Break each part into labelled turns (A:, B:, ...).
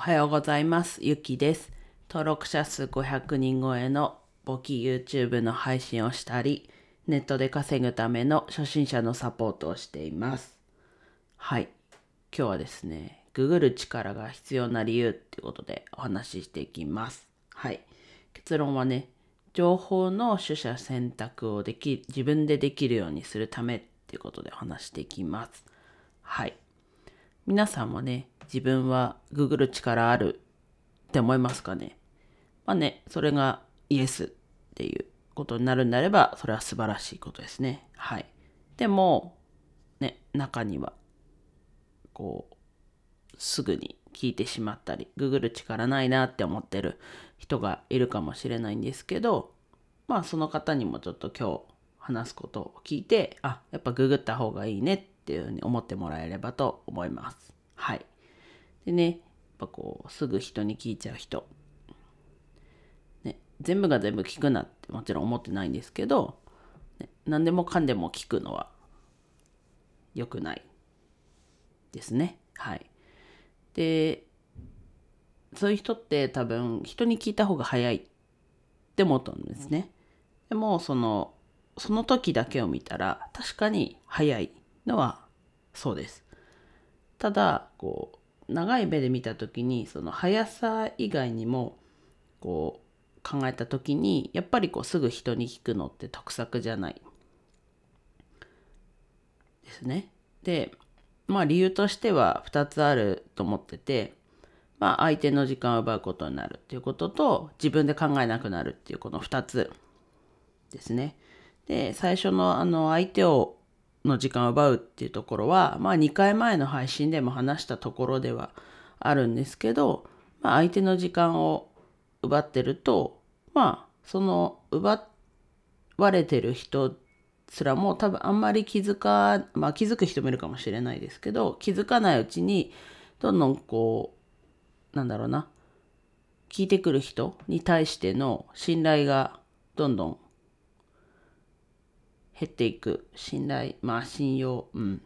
A: はようございます。ゆきです。登録者数500人超えの簿記 YouTube の配信をしたり、ネットで稼ぐための初心者のサポートをしています。はい。今日はですね、ググる力が必要な理由っていうことでお話ししていきます。はい。結論はね、情報の取捨選択をでき、自分でできるようにするためっていうことでお話していきます。はい。皆さんもね、自分はググる力あるって思いますかね？まあね、それがイエスっていうことになるんであれば、それは素晴らしいことですね。はい。でも、ね、中には、こう、すぐに聞いてしまったり、ググる力ないなって思ってる人がいるかもしれないんですけど、まあその方にもちょっと今日話すことを聞いて、あ、やっぱググった方がいいねっていうふうに思ってもらえればと思います。はい。でね、やっぱこう、すぐ人に聞いちゃう人。ね、全部が全部聞くなってもちろん思ってないんですけど、ね、何でもかんでも聞くのは良くないですね。はい。で、そういう人って多分人に聞いた方が早いって思ったんですね。でもそのその時だけを見たら確かに早いのはそうです。ただこう長い目で見た時にその速さ以外にもこう考えた時にやっぱりこうすぐ人に聞くのって得策じゃないですね。でまあ理由としては2つあると思っててまあ相手の時間を奪うことになるっていうことと自分で考えなくなるっていうこの2つですね。で最初のあの相手をの時間を奪うっていうところはまあ2回前の配信でも話したところではあるんですけど、まあ、相手の時間を奪ってるとまあその奪われてる人すらも多分あんまり気づかまあ気づく人もいるかもしれないですけど気づかないうちにどんどんこうなんだろうな聞いてくる人に対しての信頼がどんどん減っていく信頼まあ信用うん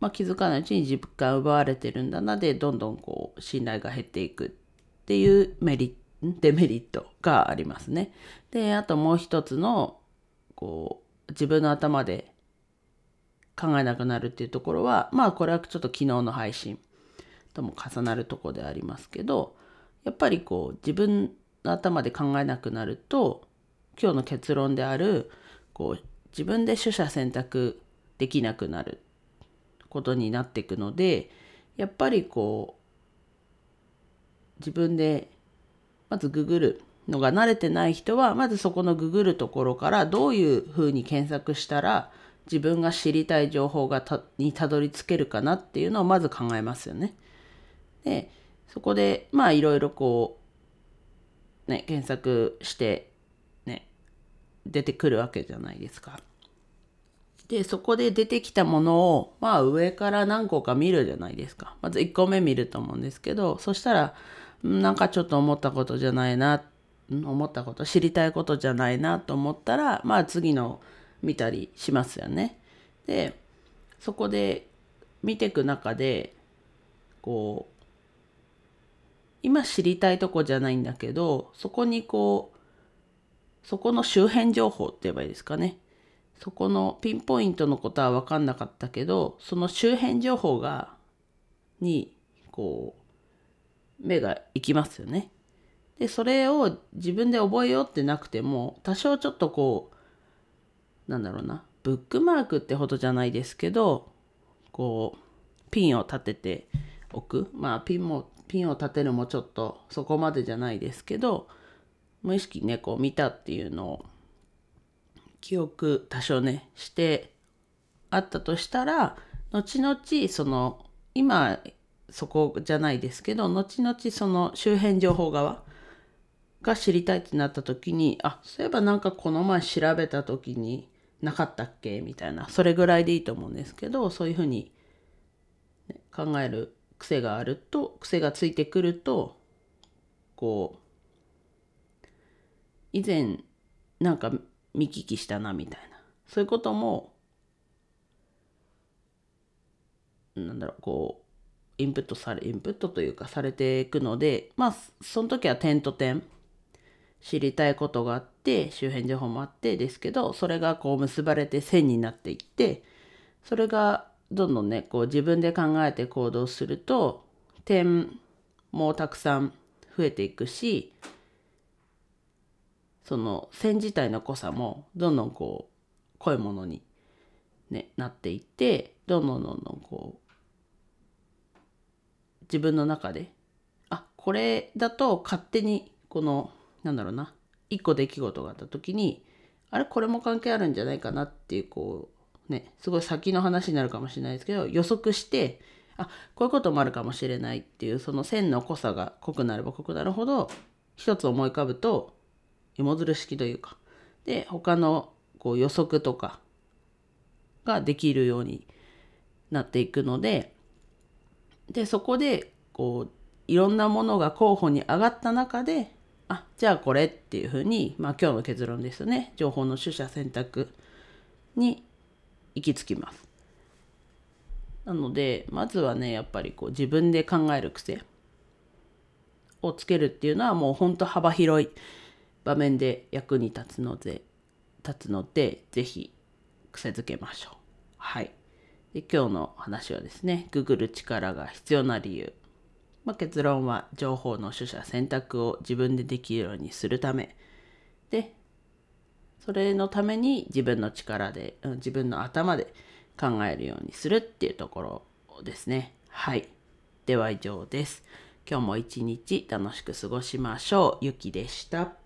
A: まあ気づかないうちに時間奪われてるんだなでどんどんこう信頼が減っていくっていうメリデメリットがありますね。であともう一つのこう自分の頭で考えなくなるっていうところはまあこれはちょっと昨日の配信とも重なるとこでありますけどやっぱりこう自分の頭で考えなくなると今日の結論であるこう自分で取捨選択できなくなることになっていくのでやっぱりこう自分でまずググるのが慣れてない人はまずそこのググるところからどういうふうに検索したら自分が知りたい情報がたにたどり着けるかなっていうのをまず考えますよね。でそこでまあいろいろこうね検索して出てくるわけじゃないですか。でそこで出てきたものをまあ上から何個か見るじゃないですか。まず1個目見ると思うんですけどそしたらなんかちょっと思ったことじゃないな思ったこと知りたいことじゃないなと思ったらまあ次の見たりしますよね。でそこで見ていく中でこう今知りたいとこじゃないんだけどそこにこうそこの周辺情報って言えばいいですかねそこのピンポイントのことは分かんなかったけどその周辺情報がにこう目が行きますよね。でそれを自分で覚えようってなくても多少ちょっとこうなんだろうなブックマークってほどじゃないですけどこうピンを立てておくまあピンもピンを立てるもちょっとそこまでじゃないですけど無意識にねこう見たっていうのを記憶多少ねしてあったとしたら後々その今そこじゃないですけど後々その周辺情報側が知りたいってなった時にあそういえばなんかこの前調べた時になかったっけみたいなそれぐらいでいいと思うんですけどそういうふうに、考える癖があると癖がついてくるとこう以前なんか見聞きしたなみたいな。そういうこともなんだろうこうインプットされインプットというかされていくのでまあその時は点と点知りたいことがあって周辺情報もあってですけどそれがこう結ばれて線になっていってそれがどんどんねこう自分で考えて行動すると点もたくさん増えていくしその線自体の濃さもどんどんこう濃いものに、ね、なっていってどんどんどんどんこう自分の中であこれだと勝手にこのなんだろうな一個出来事があった時にあれこれも関係あるんじゃないかなっていうこうねすごい先の話になるかもしれないですけど予測してあこういうこともあるかもしれないっていうその線の濃さが濃くなれば濃くなるほど一つ思い浮かぶと芋づる式というか。で他のこう予測とかができるようになっていくのででそこでこういろんなものが候補に上がった中であじゃあこれっていうふうに、まあ、今日の結論ですね。情報の取捨選択に行き着きます。なのでまずはねやっぱりこう自分で考える癖をつけるっていうのはもうほんと幅広い。場面で役に立つので立つので是非癖づけましょう。はい。で今日の話はですね、ググる力が必要な理由。まあ、結論は情報の取捨選択を自分でできるようにするためでそれのために自分の力で、自分の頭で考えるようにするっていうところですね。はい。では以上です。今日も一日楽しく過ごしましょう。ゆきでした。